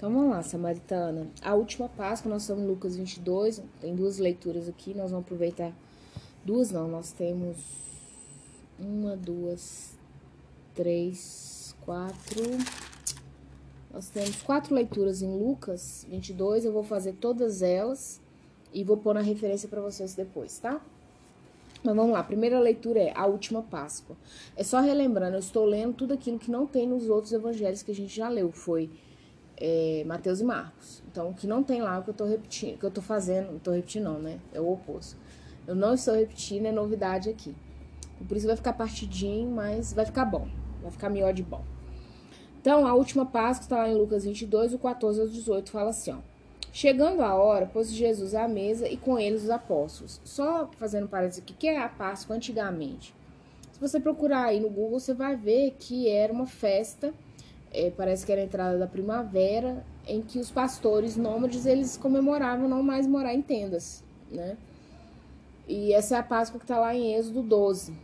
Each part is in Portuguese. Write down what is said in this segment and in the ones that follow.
Então vamos lá, Samaritana. A última Páscoa, nós estamos em Lucas 22, tem duas leituras aqui, nós vamos aproveitar. Duas não, nós temos uma, duas, três, quatro. Nós temos quatro leituras em Lucas 22, eu vou fazer todas elas e vou pôr na referência para vocês depois, tá? Mas vamos lá, a primeira leitura é a última Páscoa. É só relembrando, eu estou lendo tudo aquilo que não tem nos outros evangelhos que a gente já leu. Foi é, Mateus e Marcos. Então, o que não tem lá, o que eu estou repetindo, que eu estou fazendo, não estou repetindo não, né? É o oposto. Eu não estou repetindo, é novidade aqui. Por isso vai ficar partidinho, mas vai ficar bom. Vai ficar melhor de bom. Então, a última Páscoa está lá em Lucas 22, o 14 ao 18, fala assim, ó. Chegando a hora, pôs Jesus à mesa e com eles os apóstolos. Só fazendo parênteses aqui, que é a Páscoa antigamente? Se você procurar aí no Google, você vai ver que era uma festa, é, parece que era a entrada da primavera, em que os pastores nômades, eles comemoravam não mais morar em tendas, né? E essa é a Páscoa que está lá em Êxodo 12.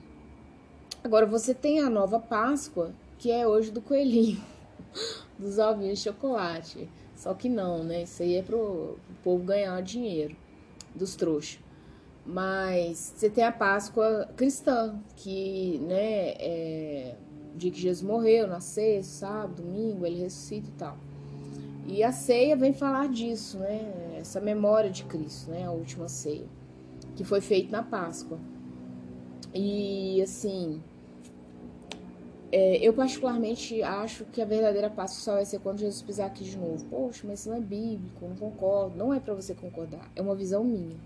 Agora, você tem a nova Páscoa, que é hoje do coelhinho, dos ovinhos de chocolate. Só que não, né? Isso aí é pro, pro povo ganhar dinheiro dos trouxas. Mas você tem a Páscoa cristã, que, né, é o dia que Jesus morreu, na sexta, sábado, domingo, ele ressuscita e tal. E a ceia vem falar disso, né? Essa memória de Cristo, né? A última ceia, que foi feita na Páscoa. E assim, é, eu particularmente acho que a verdadeira Páscoa só vai ser quando Jesus pisar aqui de novo. Poxa, mas isso não é bíblico, não concordo. Não é para você concordar, é uma visão minha.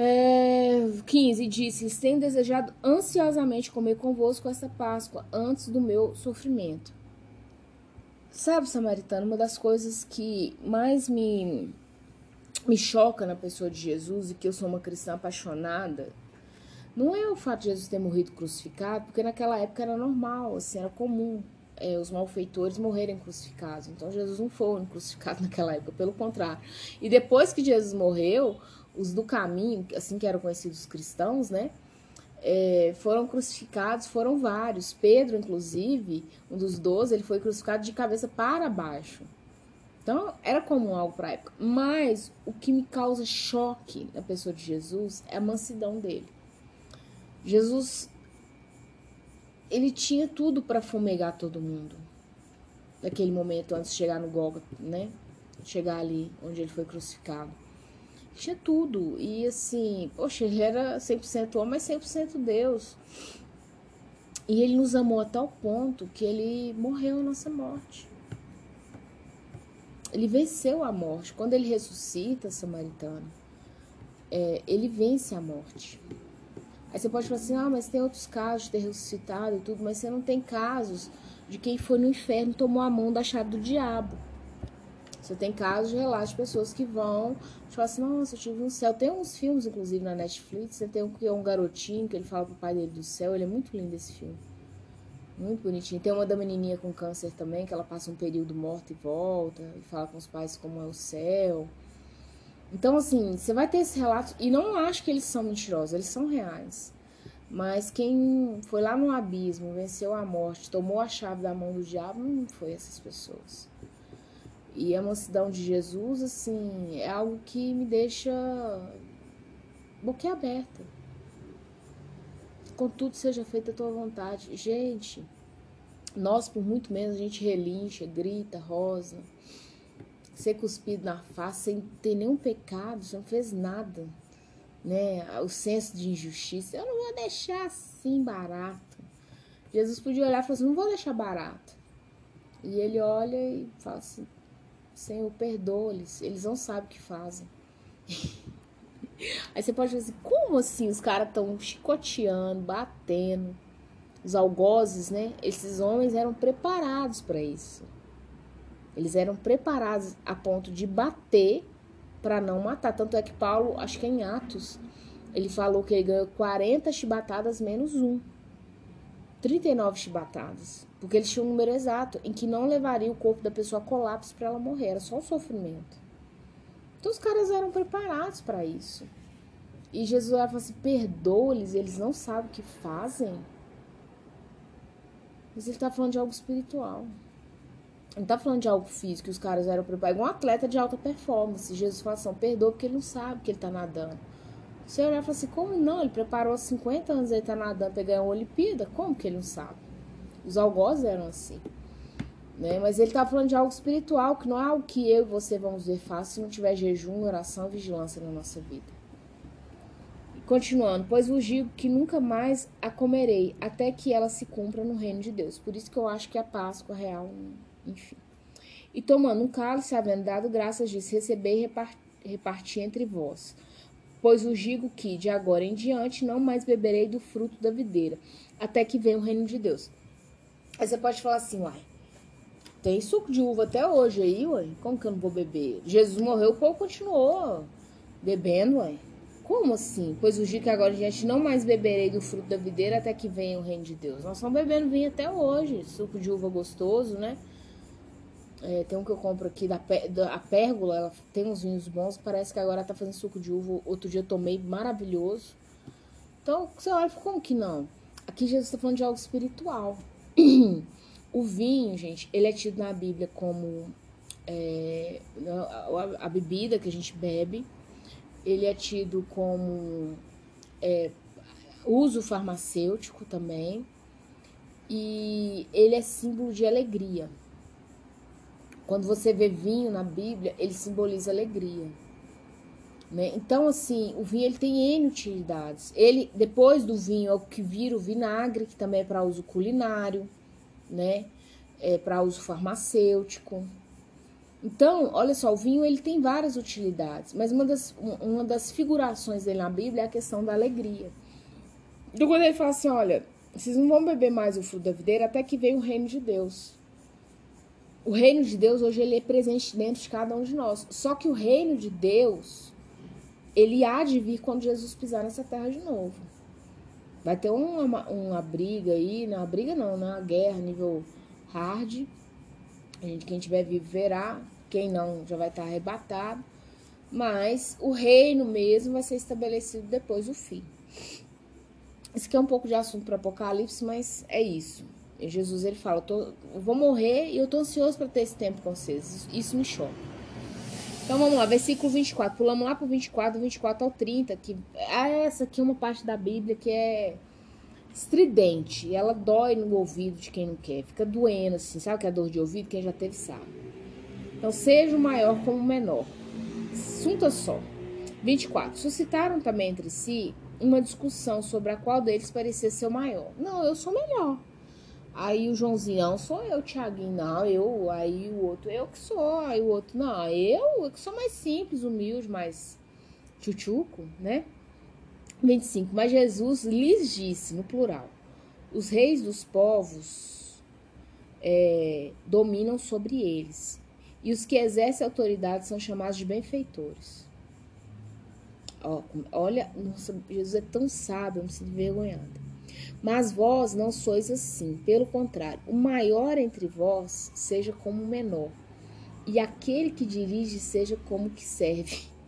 É, 15 disse: Tenho desejado ansiosamente comer convosco esta Páscoa antes do meu sofrimento. Sabe, Samaritano, uma das coisas que mais me, me choca na pessoa de Jesus e que eu sou uma cristã apaixonada não é o fato de Jesus ter morrido crucificado, porque naquela época era normal, assim, era comum é, os malfeitores morrerem crucificados. Então Jesus não foi crucificado naquela época, pelo contrário. E depois que Jesus morreu, os do caminho, assim que eram conhecidos cristãos, né? É, foram crucificados, foram vários. Pedro, inclusive, um dos doze, ele foi crucificado de cabeça para baixo. Então, era comum algo para a época. Mas o que me causa choque na pessoa de Jesus é a mansidão dele. Jesus ele tinha tudo para fumegar todo mundo. Naquele momento antes de chegar no Gólgota, né? Chegar ali onde ele foi crucificado. Tinha tudo. E assim, poxa, ele era 100% homem, mas 100% Deus. E ele nos amou a tal ponto que ele morreu a nossa morte. Ele venceu a morte. Quando ele ressuscita, samaritano, é, ele vence a morte. Aí você pode falar assim, ah, mas tem outros casos de ter ressuscitado e tudo, mas você não tem casos de quem foi no inferno tomou a mão da chave do diabo. Você tem casos de relatos de pessoas que vão, falam assim, nossa, eu tive um céu. Tem uns filmes, inclusive, na Netflix, você tem um que é um garotinho, que ele fala pro pai dele do céu, ele é muito lindo esse filme. Muito bonitinho. Tem uma da menininha com câncer também, que ela passa um período morta e volta, e fala com os pais como é o céu. Então, assim, você vai ter esses relatos, e não acho que eles são mentirosos, eles são reais. Mas quem foi lá no abismo, venceu a morte, tomou a chave da mão do diabo, não foi essas pessoas. E a mansidão de Jesus, assim, é algo que me deixa boquiaberta. Contudo, seja feita a tua vontade. Gente, nós, por muito menos, a gente relincha, grita, rosa ser cuspido na face sem ter nenhum pecado, você não fez nada, né? O senso de injustiça, eu não vou deixar assim barato. Jesus podia olhar e falar assim, não vou deixar barato. E ele olha e fala assim, Senhor, perdoa-lhes, eles não sabem o que fazem. Aí você pode dizer assim, como assim os caras estão chicoteando, batendo, os algozes, né? Esses homens eram preparados para isso. Eles eram preparados a ponto de bater para não matar. Tanto é que Paulo, acho que é em Atos, ele falou que ele ganhou 40 chibatadas menos um. 39 chibatadas. Porque eles tinham um número exato em que não levaria o corpo da pessoa a colapso para ela morrer. Era só o sofrimento. Então os caras eram preparados para isso. E Jesus falou assim: perdoa-lhes, eles não sabem o que fazem. Mas ele está falando de algo espiritual. Não tá falando de algo físico, os caras eram preparados. Um atleta de alta performance. Jesus fala assim, perdoa porque ele não sabe que ele tá nadando. Você olhar e falar assim, como não? Ele preparou há 50 anos, ele tá nadando pra ganhar uma Olimpíada. Como que ele não sabe? Os algozes eram assim. Né? Mas ele tá falando de algo espiritual, que não é algo que eu e você vamos ver fácil se não tiver jejum, oração vigilância na nossa vida. Continuando, pois vos digo que nunca mais a comerei, até que ela se cumpra no reino de Deus. Por isso que eu acho que a Páscoa real, enfim. E tomando um cálice, havendo dado graças, disse: Recebei e reparti entre vós. Pois vos digo que, de agora em diante, não mais beberei do fruto da videira, até que venha o reino de Deus. Aí você pode falar assim, uai, tem suco de uva até hoje aí, uai, como que eu não vou beber? Jesus morreu, o povo continuou bebendo, uai. Como assim? Pois o dia que agora a gente não mais beberei do fruto da videira até que venha o reino de Deus. Nós estamos bebendo vinho até hoje. Suco de uva gostoso, né? É, tem um que eu compro aqui da, da a Pérgola, ela tem uns vinhos bons. Parece que agora tá fazendo suco de uva. Outro dia eu tomei, maravilhoso. Então, você olha, como que não? Aqui Jesus está falando de algo espiritual. o vinho, gente, ele é tido na Bíblia como é, a, a bebida que a gente bebe ele é tido como é, uso farmacêutico também e ele é símbolo de alegria. Quando você vê vinho na Bíblia, ele simboliza alegria. Né? Então, assim, o vinho ele tem N utilidades. Ele, depois do vinho, é o que vira o vinagre, que também é para uso culinário, né? É para uso farmacêutico. Então, olha só, o vinho ele tem várias utilidades, mas uma das, uma das figurações dele na Bíblia é a questão da alegria. Então, quando ele fala assim, olha, vocês não vão beber mais o fruto da videira até que venha o reino de Deus. O reino de Deus hoje ele é presente dentro de cada um de nós. Só que o reino de Deus, ele há de vir quando Jesus pisar nessa terra de novo. Vai ter uma, uma briga aí, não, briga não, né? Uma guerra nível hard, quem tiver vivo verá, quem não já vai estar arrebatado. Mas o reino mesmo vai ser estabelecido depois do fim. Isso aqui é um pouco de assunto para Apocalipse, mas é isso. Jesus ele fala: eu, tô, eu vou morrer e eu tô ansioso para ter esse tempo com vocês. Isso, isso me choca. Então vamos lá, versículo 24. Pulamos lá para o 24, 24 ao 30. Que, ah, essa aqui é uma parte da Bíblia que é estridente. Ela dói no ouvido de quem não quer. Fica doendo, assim. Sabe que é dor de ouvido? Quem já teve sabe. Então, seja o maior como o menor. Assunto só. 24. Suscitaram também entre si uma discussão sobre a qual deles parecia ser o maior. Não, eu sou melhor. Aí o Joãozinho, sou eu, Tiaguinho, não, eu. Aí o outro, eu que sou. Aí o outro, não, eu, eu que sou mais simples, humilde, mais tchutchuco, né? 25. Mas Jesus lhes disse, no plural: os reis dos povos é, dominam sobre eles, e os que exercem autoridade são chamados de benfeitores. Ó, olha, nossa, Jesus é tão sábio, eu me sinto envergonhada. Mas vós não sois assim, pelo contrário, o maior entre vós seja como o menor, e aquele que dirige seja como que serve.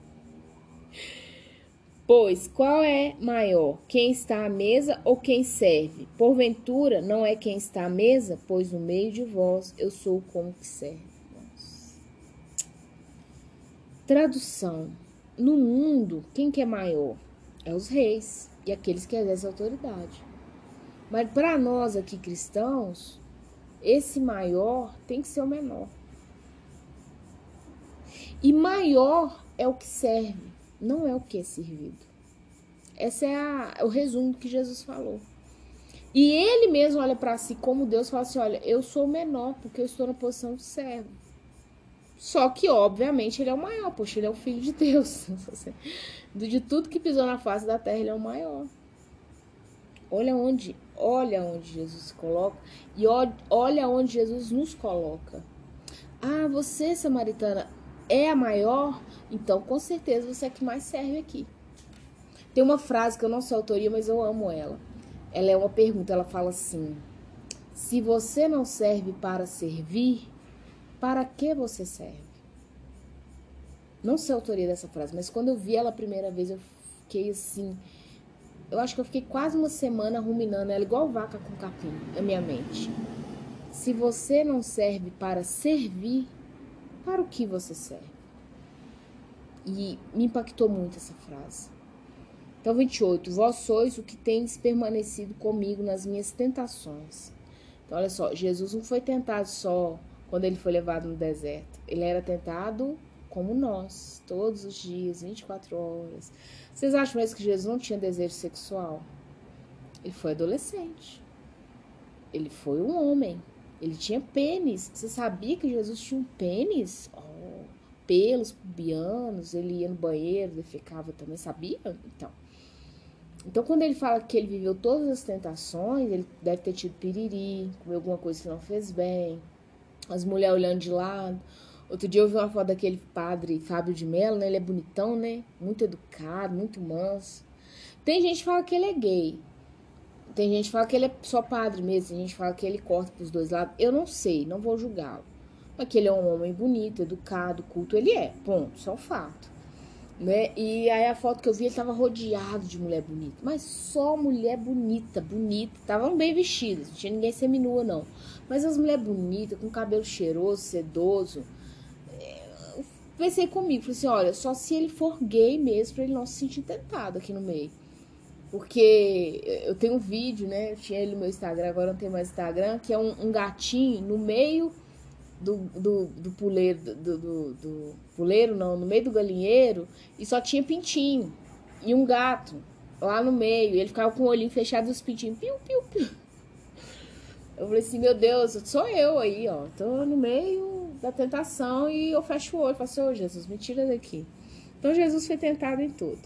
Pois qual é maior, quem está à mesa ou quem serve? Porventura não é quem está à mesa, pois no meio de vós eu sou como que serve. Nossa. Tradução: No mundo, quem que é maior? É os reis e aqueles que exercem autoridade. Mas para nós aqui cristãos, esse maior tem que ser o menor. E maior é o que serve não é o que é servido. Esse é a, o resumo que Jesus falou. E ele mesmo olha para si como Deus fala assim: Olha, eu sou o menor porque eu estou na posição de servo. Só que, obviamente, ele é o maior, poxa, ele é o filho de Deus. De tudo que pisou na face da terra, ele é o maior. Olha onde, olha onde Jesus se coloca e olha onde Jesus nos coloca. Ah, você, samaritana, é a maior, então com certeza você é que mais serve aqui. Tem uma frase que eu não a autoria, mas eu amo ela. Ela é uma pergunta, ela fala assim: Se você não serve para servir, para que você serve? Não sei a autoria dessa frase, mas quando eu vi ela a primeira vez, eu fiquei assim. Eu acho que eu fiquei quase uma semana ruminando ela, igual vaca com capim, na minha mente. Se você não serve para servir, para o que você serve? E me impactou muito essa frase. Então, 28. Vós sois o que tens permanecido comigo nas minhas tentações. Então, olha só, Jesus não foi tentado só quando ele foi levado no deserto. Ele era tentado como nós, todos os dias, 24 horas. Vocês acham mesmo que Jesus não tinha desejo sexual? Ele foi adolescente. Ele foi um homem. Ele tinha pênis. Você sabia que Jesus tinha um pênis? Oh, pelos pubianos, ele ia no banheiro, ele ficava também, sabia? Então. Então, quando ele fala que ele viveu todas as tentações, ele deve ter tido piriri, comeu alguma coisa que não fez bem, as mulheres olhando de lado. Outro dia eu vi uma foto daquele padre Fábio de Mello, né? Ele é bonitão, né? Muito educado, muito manso. Tem gente que fala que ele é gay. Tem gente que fala que ele é só padre mesmo. Tem gente que fala que ele corta pros dois lados. Eu não sei, não vou julgá-lo. Mas que ele é um homem bonito, educado, culto, ele é. Ponto, isso é um fato. Né? E aí a foto que eu vi, ele tava rodeado de mulher bonita. Mas só mulher bonita, bonita. Estavam bem vestidas, não tinha ninguém seminua, não. Mas as mulheres bonitas, com cabelo cheiroso, sedoso. Pensei comigo, falei assim, olha, só se ele for gay mesmo, pra ele não se sentir tentado aqui no meio. Porque eu tenho um vídeo, né? Eu tinha ele no meu Instagram, agora não tem mais Instagram, que é um, um gatinho no meio do, do, do puleiro, do, do, do, puleiro não, no meio do galinheiro, e só tinha pintinho. E um gato lá no meio. Ele ficava com o olhinho fechado e os pintinhos. Piu, piu, piu. Eu falei assim, meu Deus, sou eu aí, ó. Tô no meio da tentação e eu fecho o olho. Falo assim, ô oh, Jesus, me tira daqui. Então Jesus foi tentado em tudo.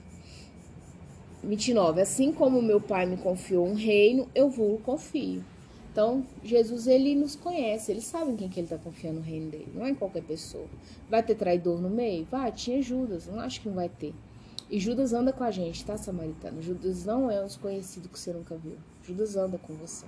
29. Assim como meu pai me confiou um reino, eu vou confio. Então, Jesus, ele nos conhece, ele sabe em quem que ele está confiando no reino dele, não é em qualquer pessoa. Vai ter traidor no meio? Vai, tinha Judas, não acho que não vai ter. E Judas anda com a gente, tá, samaritano? Judas não é um desconhecido que você nunca viu. Judas anda com você.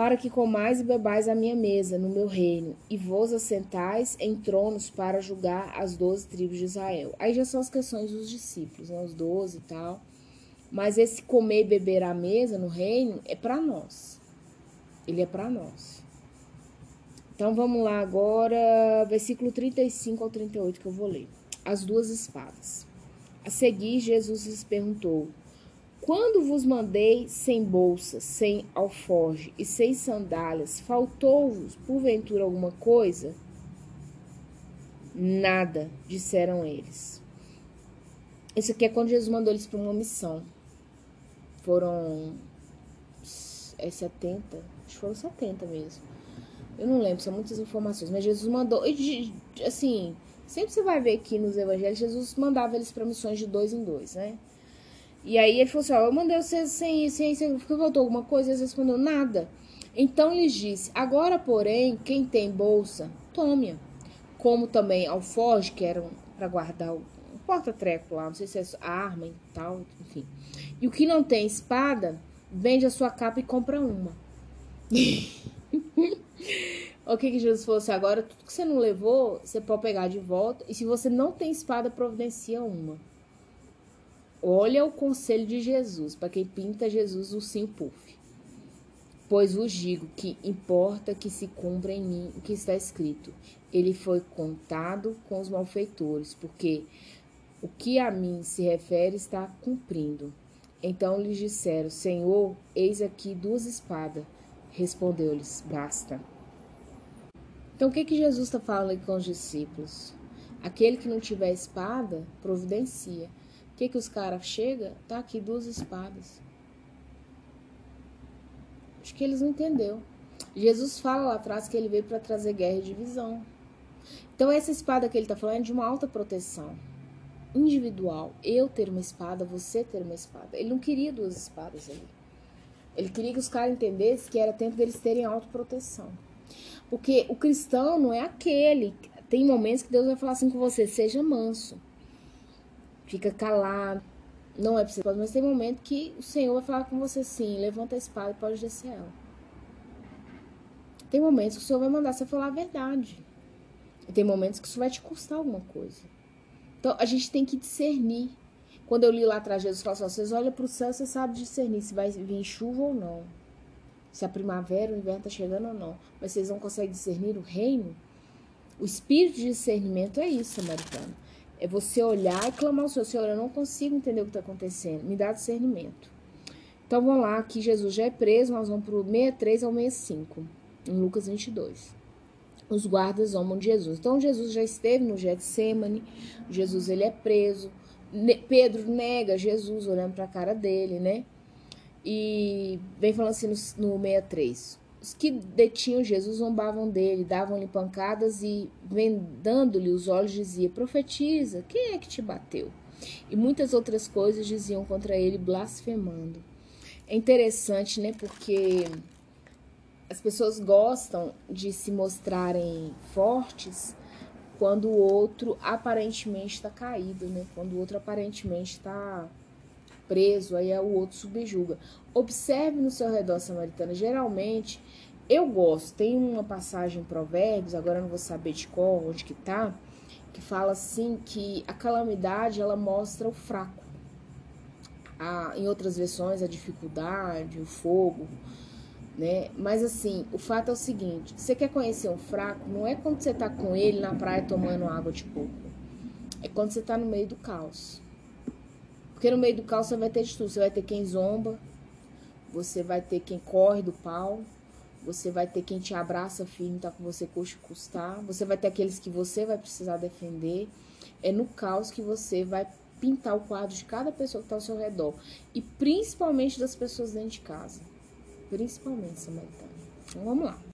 Para que comais e bebais a minha mesa no meu reino, e vos assentais em tronos para julgar as doze tribos de Israel. Aí já são as questões dos discípulos, né? Os doze e tal. Mas esse comer e beber à mesa no reino é para nós. Ele é para nós. Então vamos lá agora, versículo 35 ao 38 que eu vou ler. As duas espadas. A seguir, Jesus lhes perguntou: Quando vos mandei sem bolsa, sem alforge e sem sandálias, faltou-vos porventura alguma coisa? Nada, disseram eles. Isso aqui é quando Jesus mandou eles para uma missão foram é 70, acho que foram 70 mesmo. Eu não lembro, são muitas informações, mas Jesus mandou, assim, sempre você vai ver aqui nos evangelhos, Jesus mandava eles para missões de dois em dois, né? E aí ele falou assim, ó, eu mandei vocês sem sem isso, faltou alguma coisa, e eles respondeu nada. Então lhes disse, agora porém, quem tem bolsa, tome-a. Como também alforge, que eram para guardar o porta-treco lá, não sei se é arma e tal, enfim. E o que não tem espada, vende a sua capa e compra uma. o que, que Jesus falou assim? Agora, tudo que você não levou, você pode pegar de volta. E se você não tem espada, providencia uma. Olha o conselho de Jesus, para quem pinta Jesus o puff. Pois vos digo que importa que se cumpra em mim o que está escrito. Ele foi contado com os malfeitores, porque o que a mim se refere está cumprindo. Então lhes disseram: Senhor, eis aqui duas espadas. Respondeu-lhes: Basta. Então o que, que Jesus está falando com os discípulos? Aquele que não tiver espada, providencia. Que, que os caras chegam? Tá aqui duas espadas. Acho que eles não entenderam. Jesus fala lá atrás que ele veio para trazer guerra e divisão. Então essa espada que ele está falando é de uma alta proteção individual. Eu ter uma espada, você ter uma espada. Ele não queria duas espadas ali. Ele queria que os caras entendessem que era tempo deles terem autoproteção. Porque o cristão não é aquele. Tem momentos que Deus vai falar assim com você: seja manso. Fica calado. Não é você, mas tem momentos que o Senhor vai falar com você assim: levanta a espada e pode descer ela. Tem momentos que o Senhor vai mandar você falar a verdade. E tem momentos que isso vai te custar alguma coisa. Então, a gente tem que discernir. Quando eu li lá atrás, Jesus falou assim: vocês olham para o céu, você sabe discernir se vai vir chuva ou não. se a primavera, o inverno está chegando ou não. Mas vocês não conseguem discernir o reino? O espírito de discernimento é isso, samaritano. É você olhar e clamar ao Senhor. Senhor, eu não consigo entender o que está acontecendo. Me dá discernimento. Então vamos lá, aqui Jesus já é preso, nós vamos para o 63 ao 65, em Lucas 22. Os guardas zombam de Jesus. Então Jesus já esteve no Getsemane, Jesus ele é preso, Pedro nega Jesus olhando para a cara dele, né? E vem falando assim no, no 63. Os que detinham Jesus zombavam dele, davam-lhe pancadas e, vendando-lhe os olhos, dizia: Profetiza, quem é que te bateu? E muitas outras coisas diziam contra ele, blasfemando. É interessante, né? Porque as pessoas gostam de se mostrarem fortes quando o outro aparentemente está caído, né? Quando o outro aparentemente está preso, aí é o outro subjuga. Observe no seu redor, samaritana. Geralmente, eu gosto. Tem uma passagem em Provérbios, agora eu não vou saber de qual, onde que tá, que fala assim que a calamidade ela mostra o fraco. A, em outras versões, a dificuldade, o fogo, né? Mas assim, o fato é o seguinte: você quer conhecer um fraco, não é quando você tá com ele na praia tomando água de coco. É quando você tá no meio do caos. Porque no meio do caos você vai ter de tudo. Você vai ter quem zomba, você vai ter quem corre do pau, você vai ter quem te abraça firme, tá com você custa custar, você vai ter aqueles que você vai precisar defender. É no caos que você vai pintar o quadro de cada pessoa que está ao seu redor. E principalmente das pessoas dentro de casa principalmente samaritana. Então vamos lá.